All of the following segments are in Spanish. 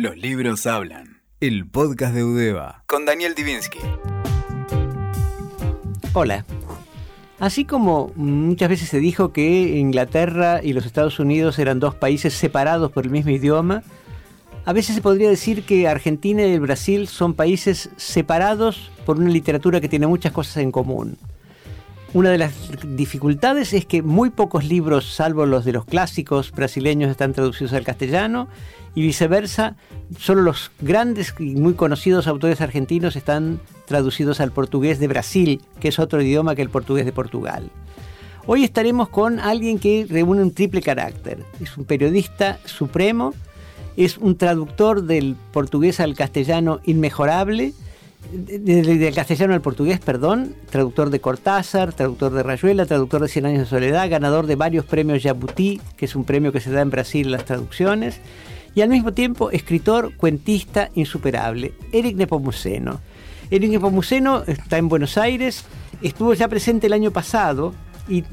Los libros hablan. El podcast de Udeva. Con Daniel Divinsky. Hola. Así como muchas veces se dijo que Inglaterra y los Estados Unidos eran dos países separados por el mismo idioma, a veces se podría decir que Argentina y el Brasil son países separados por una literatura que tiene muchas cosas en común. Una de las dificultades es que muy pocos libros, salvo los de los clásicos brasileños, están traducidos al castellano y viceversa, solo los grandes y muy conocidos autores argentinos están traducidos al portugués de Brasil, que es otro idioma que el portugués de Portugal. Hoy estaremos con alguien que reúne un triple carácter. Es un periodista supremo, es un traductor del portugués al castellano inmejorable, del castellano al portugués, perdón, traductor de Cortázar, traductor de Rayuela, traductor de Cien años de soledad, ganador de varios premios Jabuti, que es un premio que se da en Brasil las traducciones, y al mismo tiempo escritor, cuentista insuperable, Eric Nepomuceno. Eric Nepomuceno está en Buenos Aires, estuvo ya presente el año pasado y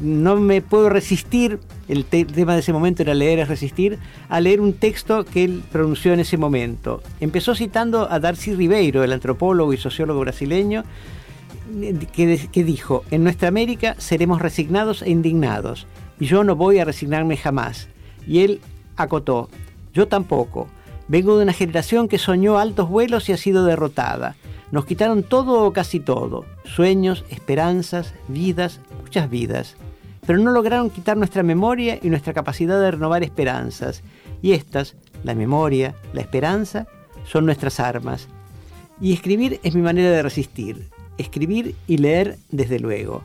no me puedo resistir, el tema de ese momento era leer es resistir, a leer un texto que él pronunció en ese momento. Empezó citando a Darcy Ribeiro, el antropólogo y sociólogo brasileño, que, que dijo, en nuestra América seremos resignados e indignados, y yo no voy a resignarme jamás. Y él acotó, yo tampoco. Vengo de una generación que soñó altos vuelos y ha sido derrotada. Nos quitaron todo o casi todo, sueños, esperanzas, vidas, muchas vidas. Pero no lograron quitar nuestra memoria y nuestra capacidad de renovar esperanzas. Y estas, la memoria, la esperanza, son nuestras armas. Y escribir es mi manera de resistir. Escribir y leer desde luego.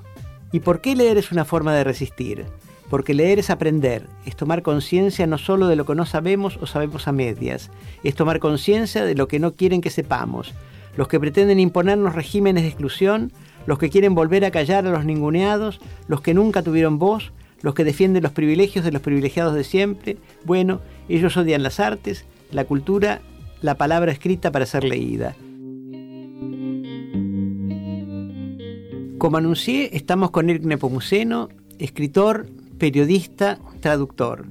¿Y por qué leer es una forma de resistir? Porque leer es aprender, es tomar conciencia no solo de lo que no sabemos o sabemos a medias, es tomar conciencia de lo que no quieren que sepamos. Los que pretenden imponernos regímenes de exclusión, los que quieren volver a callar a los ninguneados, los que nunca tuvieron voz, los que defienden los privilegios de los privilegiados de siempre, bueno, ellos odian las artes, la cultura, la palabra escrita para ser leída. Como anuncié, estamos con Eric Nepomuceno, escritor, periodista, traductor.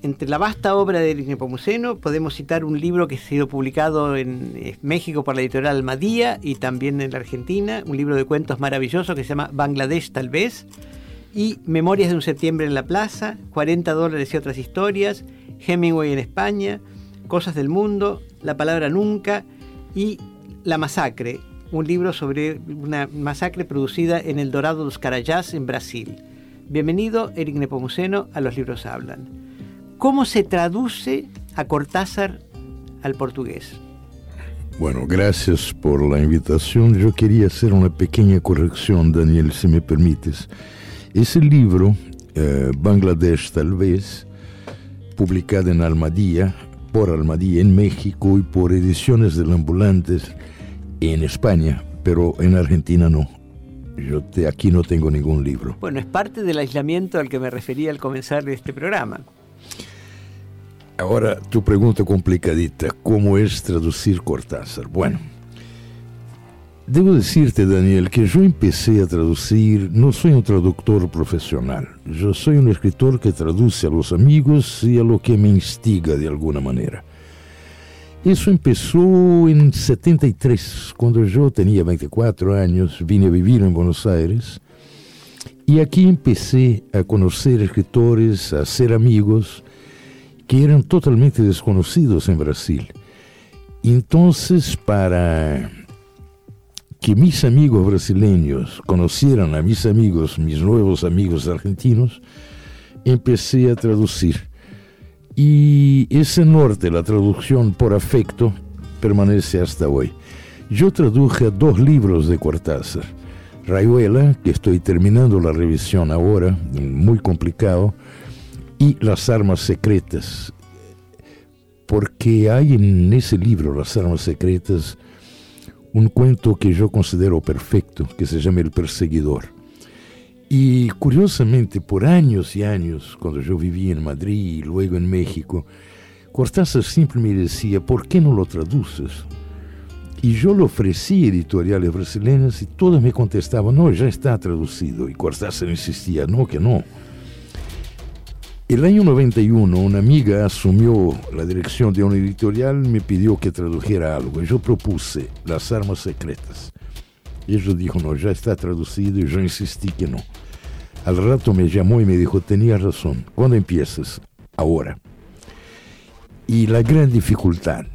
Entre la vasta obra de Nepomuceno podemos citar un libro que ha sido publicado en eh, México por la editorial Almadía y también en la Argentina, un libro de cuentos maravilloso que se llama Bangladesh tal vez, y Memorias de un septiembre en la plaza, 40 dólares y otras historias, Hemingway en España, Cosas del mundo, La palabra nunca y La masacre, un libro sobre una masacre producida en el Dorado dos Carajás en Brasil. Bienvenido, Eric Nepomuceno, a Los Libros Hablan. ¿Cómo se traduce a Cortázar al portugués? Bueno, gracias por la invitación. Yo quería hacer una pequeña corrección, Daniel, si me permites. Ese libro, eh, Bangladesh tal vez, publicado en Almadía, por Almadía en México y por Ediciones del Ambulantes en España, pero en Argentina no. Yo te, aquí no tengo ningún libro. Bueno, es parte del aislamiento al que me refería al comenzar de este programa. Ahora, tu pregunta complicadita, ¿cómo es traducir Cortázar? Bueno, debo decirte, Daniel, que yo empecé a traducir, no soy un traductor profesional, yo soy un escritor que traduce a los amigos y a lo que me instiga de alguna manera. Isso começou em 73, quando eu tinha 24 anos, vim a viver em Buenos Aires e aqui comecei a conhecer escritores, a ser amigos que eram totalmente desconhecidos em Brasil. Então, para que mis amigos brasileños conheceram a mis amigos, mis novos amigos argentinos, empecé a traduzir. Y ese norte, la traducción por afecto, permanece hasta hoy. Yo traduje dos libros de Cortázar. Rayuela, que estoy terminando la revisión ahora, muy complicado, y Las Armas Secretas, porque hay en ese libro, Las Armas Secretas, un cuento que yo considero perfecto, que se llama El Perseguidor. Y curiosamente, por años y años, cuando yo vivía en Madrid y luego en México, Cortázar siempre me decía, ¿por qué no lo traduces? Y yo lo ofrecí editoriales brasileñas y todas me contestaban, no, ya está traducido. Y Cortázar insistía, no, que no. El año 91 una amiga asumió la dirección de una editorial y me pidió que tradujera algo. Yo propuse Las Armas Secretas. Ella dijo, no, ya está traducido y yo insistí que no. Al rato me llamó y me dijo, tenía razón, ¿cuándo empiezas? Ahora. Y la gran dificultad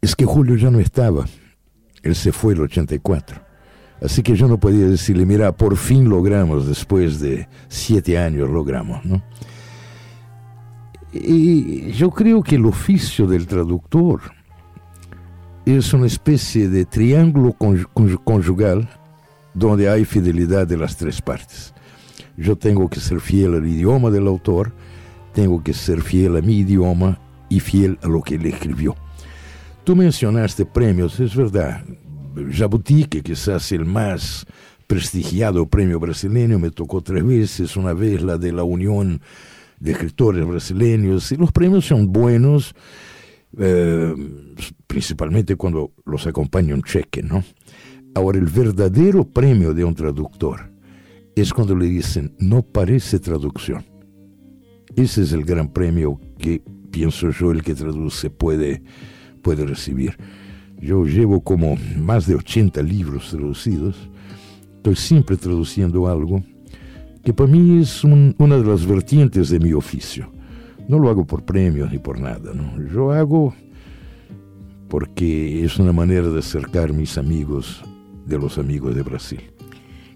es que Julio ya no estaba. Él se fue el 84. Así que yo no podía decirle, mira, por fin logramos, después de siete años logramos, ¿no? Y yo creo que el oficio del traductor es una especie de triángulo conjugal donde hay fidelidad de las tres partes. Yo tengo que ser fiel al idioma del autor, tengo que ser fiel a mi idioma y fiel a lo que él escribió. Tú mencionaste premios, es verdad. Jabuti, que quizás el más prestigiado premio brasileño, me tocó tres veces, una vez la de la Unión de Escritores Brasileños, y los premios son buenos, eh, principalmente cuando los acompaña un cheque, ¿no? Ahora, el verdadero premio de un traductor es cuando le dicen, no parece traducción. Ese es el gran premio que pienso yo el que traduce puede, puede recibir. Yo llevo como más de 80 libros traducidos. Estoy siempre traduciendo algo que para mí es una de las vertientes de mi oficio. No lo hago por premios ni por nada, ¿no? Yo hago porque es una manera de acercar mis amigos de los amigos de Brasil.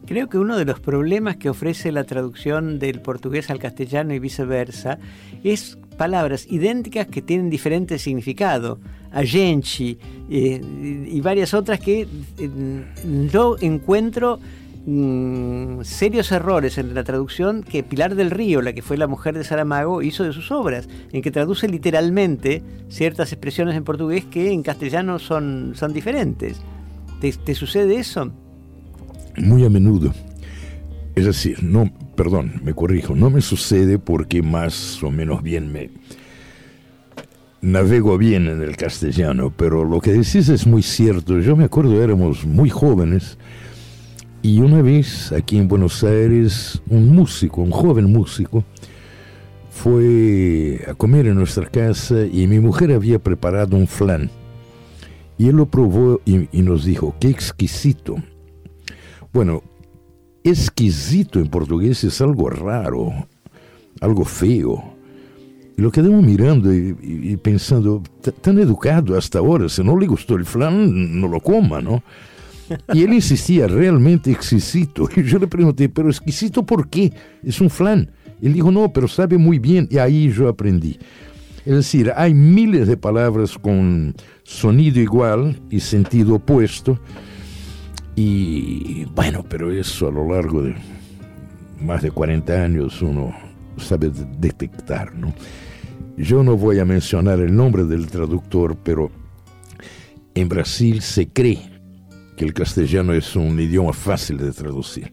Creo que uno de los problemas que ofrece la traducción del portugués al castellano y viceversa es palabras idénticas que tienen diferente significado. Agenti eh, y varias otras que eh, yo encuentro mm, serios errores en la traducción que Pilar del Río, la que fue la mujer de Saramago, hizo de sus obras, en que traduce literalmente ciertas expresiones en portugués que en castellano son, son diferentes. ¿Te sucede eso? muy a menudo. Es decir, no, perdón, me corrijo, no me sucede porque más o menos bien me navego bien en el castellano, pero lo que decís es muy cierto. Yo me acuerdo, éramos muy jóvenes y una vez aquí en Buenos Aires, un músico, un joven músico, fue a comer en nuestra casa y mi mujer había preparado un flan. Y él lo probó y, y nos dijo, qué exquisito. Bueno, exquisito en portugués es algo raro, algo feo. Y lo quedamos mirando y, pensando, tan educado hasta ahora, si no le gustó el flan, no lo coma, ¿no? Y él insistía, realmente exquisito. Y yo le pregunté, pero exquisito por qué? Es un flan. Él dijo, no, pero sabe muy bien. Y ahí yo aprendí. Es decir, hay miles de palabras con sonido igual y sentido opuesto y bueno, pero eso a lo largo de más de 40 años uno sabe detectar, ¿no? Yo no voy a mencionar el nombre del traductor, pero en Brasil se cree que el castellano es un idioma fácil de traducir.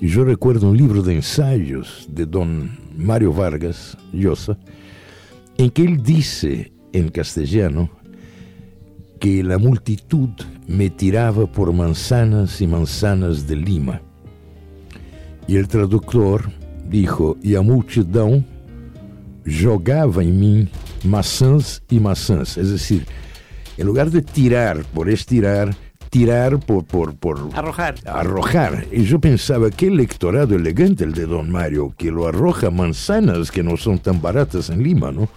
Y yo recuerdo un libro de ensayos de don Mario Vargas Llosa, en que él dice en castellano que la multitud me tiraba por manzanas y manzanas de lima. Y el traductor dijo, y a multidão jogava en mí maçãs y maçãs. Es decir, en lugar de tirar por estirar, tirar por, por, por arrojar. arrojar. Y yo pensaba, qué electorado elegante el de don Mario, que lo arroja manzanas que no son tan baratas en Lima, ¿no?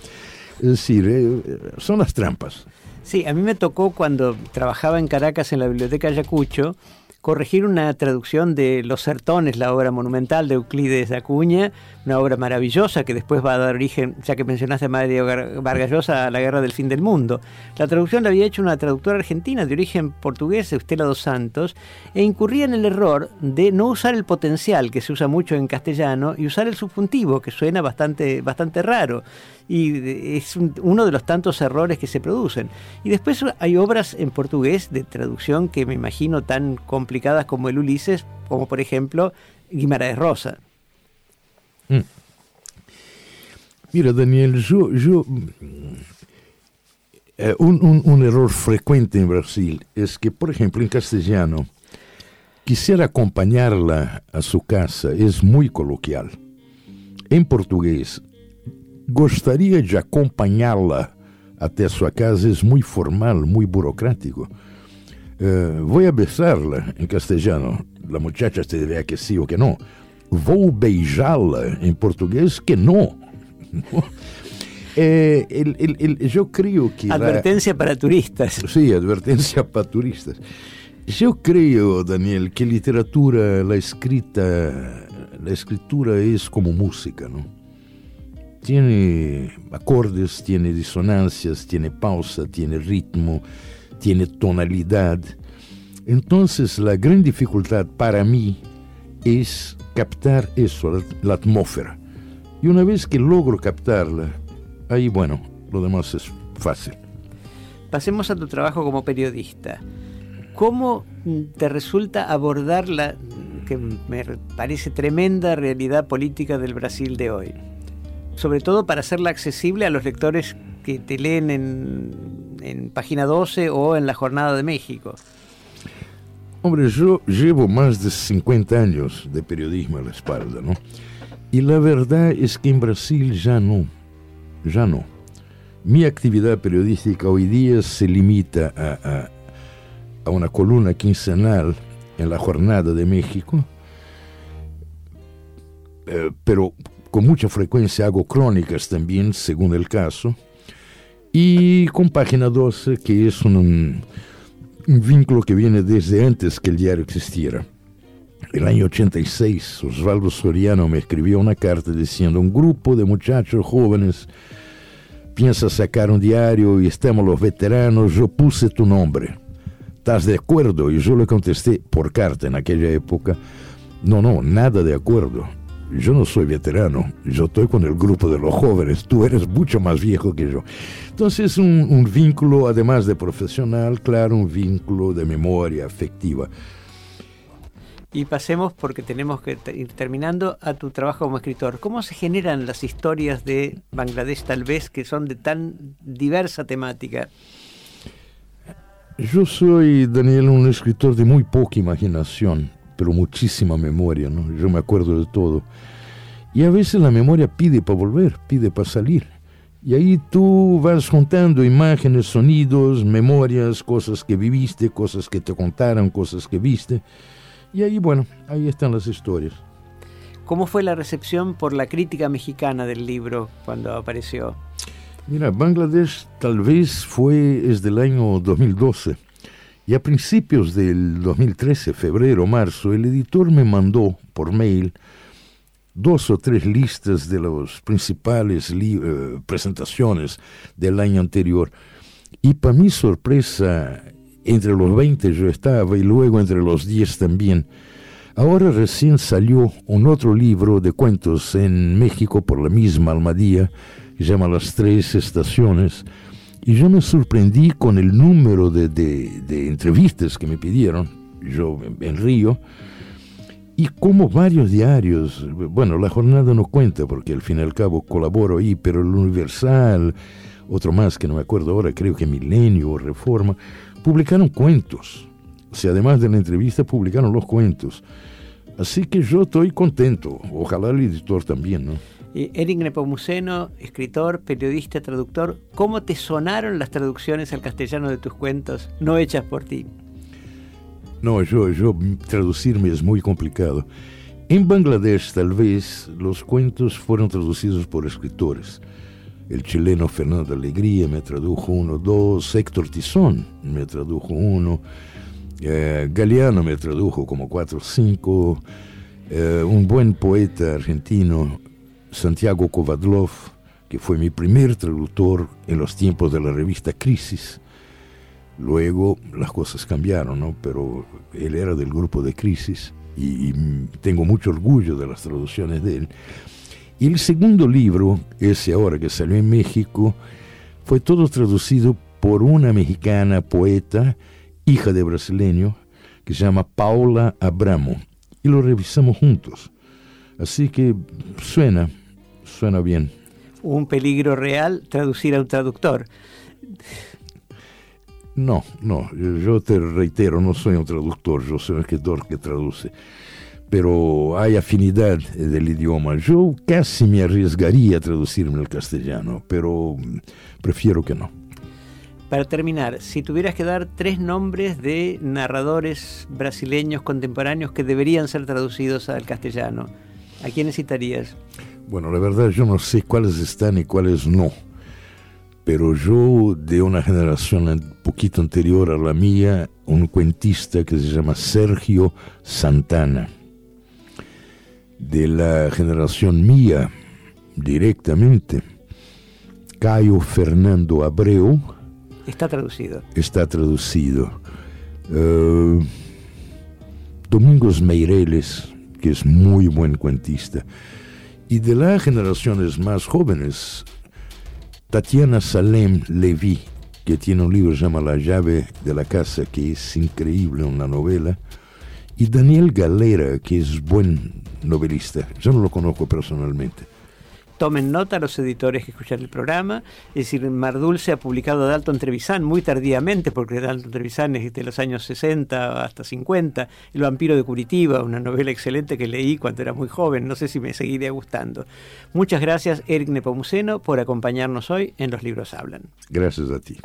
Es decir, eh, son las trampas. Sí, a mí me tocó cuando trabajaba en Caracas en la Biblioteca Ayacucho corregir una traducción de Los Sertones, la obra monumental de Euclides de Acuña, una obra maravillosa que después va a dar origen, ya que mencionaste a Mario Vargas Llosa, a la Guerra del Fin del Mundo. La traducción la había hecho una traductora argentina de origen portugués, Estela dos Santos, e incurría en el error de no usar el potencial, que se usa mucho en castellano, y usar el subjuntivo, que suena bastante, bastante raro y es uno de los tantos errores que se producen. Y después hay obras en portugués de traducción que me imagino tan complicadas como el Ulises, como por ejemplo Guimaraes Rosa. Mm. Mira, Daniel, yo, yo eh, un, un, error frecuente en Brasil es que, por ejemplo, en castellano, quisiera acompañarla a su casa, es muy coloquial em português. Gostaria de acompanhá-la até sua casa, é muito formal, muito burocrático. Uh, vou a besá-la em castelhano. A muchacha te dirá que sim ou que não. Vou beijá-la em português que não. Eh, el, el, el, yo creo que... Advertencia la, para turistas. Sí, advertencia para turistas. Yo creo, Daniel, que literatura, la escrita, la escritura es como música, ¿no? Tiene acordes, tiene disonancias, tiene pausa, tiene ritmo, tiene tonalidad. Entonces la gran dificultad para mí es captar eso, la, la atmósfera. Y una vez que logro captarla, ahí bueno, lo demás es fácil. Pasemos a tu trabajo como periodista. ¿Cómo te resulta abordar la que me parece tremenda realidad política del Brasil de hoy? Sobre todo para hacerla accesible a los lectores que te leen en, en Página 12 o en La Jornada de México. Hombre, yo llevo más de 50 años de periodismo a la espalda, ¿no? Y la verdad es que en Brasil ya no, ya no. Mi actividad periodística hoy día se limita a, a, a una columna quincenal en la Jornada de México, eh, pero con mucha frecuencia hago crónicas también, según el caso, y con Página 12, que es un, un vínculo que viene desde antes que el diario existiera. El año 86, Osvaldo Soriano me escribió una carta diciendo, un grupo de muchachos jóvenes piensa sacar un diario y estamos los veteranos, yo puse tu nombre. ¿Estás de acuerdo? Y yo le contesté por carta en aquella época, no, no, nada de acuerdo. Yo no soy veterano, yo estoy con el grupo de los jóvenes, tú eres mucho más viejo que yo. Entonces un, un vínculo, además de profesional, claro, un vínculo de memoria afectiva. Y pasemos, porque tenemos que ir terminando, a tu trabajo como escritor. ¿Cómo se generan las historias de Bangladesh tal vez que son de tan diversa temática? Yo soy, Daniel, un escritor de muy poca imaginación pero muchísima memoria, ¿no? Yo me acuerdo de todo. Y a veces la memoria pide para volver, pide para salir. Y ahí tú vas juntando imágenes, sonidos, memorias, cosas que viviste, cosas que te contaron, cosas que viste. Y ahí, bueno, ahí están las historias. ¿Cómo fue la recepción por la crítica mexicana del libro cuando apareció? Mira, Bangladesh tal vez fue desde el año 2012 y a principios del 2013, febrero, marzo, el editor me mandó por mail dos o tres listas de las principales eh, presentaciones del año anterior. Y para mi sorpresa, entre los 20 yo estaba y luego entre los 10 también. Ahora recién salió un otro libro de cuentos en México por la misma Almadía, que se llama Las Tres Estaciones, y yo me sorprendí con el número de, de, de entrevistas que me pidieron, yo en Río, y como varios diarios, bueno, la jornada no cuenta porque al fin y al cabo colaboro ahí, pero el Universal, otro más que no me acuerdo ahora, creo que Milenio o Reforma, publicaron cuentos. O sea, además de la entrevista, publicaron los cuentos. Así que yo estoy contento. Ojalá el editor también, ¿no? Eric Nepomuceno, escritor, periodista, traductor, ¿cómo te sonaron las traducciones al castellano de tus cuentos no hechas por ti? No, yo, yo traducirme es muy complicado. En Bangladesh tal vez los cuentos fueron traducidos por escritores. El chileno Fernando Alegría me tradujo uno, dos, Héctor Tizón me tradujo uno, eh, Galeano me tradujo como cuatro cinco, eh, un buen poeta argentino, Santiago Kovadlov, que fue mi primer traductor en los tiempos de la revista Crisis. Luego las cosas cambiaron, ¿no? Pero él era del grupo de Crisis y, y tengo mucho orgullo de las traducciones de él. Y el segundo libro, ese ahora que salió en México, fue todo traducido por una mexicana poeta, hija de brasileño, que se llama Paula Abramo. Y lo revisamos juntos. Así que suena, suena bien. Un peligro real traducir a un traductor. No, no, yo te reitero, no soy un traductor, yo soy un escritor que traduce. pero hay afinidad del idioma. Yo casi me arriesgaría a traducirme al castellano, pero prefiero que no. Para terminar, si tuvieras que dar tres nombres de narradores brasileños contemporáneos que deberían ser traducidos al castellano, ¿a quiénes citarías? Bueno, la verdad yo no sé cuáles están y cuáles no, pero yo de una generación un poquito anterior a la mía, un cuentista que se llama Sergio Santana, de la generación mía directamente, Caio Fernando Abreu, Está traducido. Está traducido. Uh, Domingos Meireles, que es muy buen cuentista. Y de las generaciones más jóvenes, Tatiana Salem Levy, que tiene un libro que se llama La llave de la casa, que es increíble, una novela. Y Daniel Galera, que es buen novelista. Yo no lo conozco personalmente tomen nota los editores que escuchan el programa. Es decir, Mar Dulce ha publicado Dalton Trevisan muy tardíamente, porque Dalton Trevisan es de los años 60 hasta 50. El vampiro de Curitiba, una novela excelente que leí cuando era muy joven. No sé si me seguiría gustando. Muchas gracias, Eric Nepomuceno, por acompañarnos hoy en Los Libros Hablan. Gracias a ti.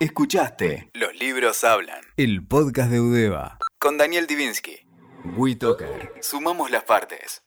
Escuchaste Los Libros Hablan, el podcast de Udeva, con Daniel Divinsky. WeToker. Sumamos las partes.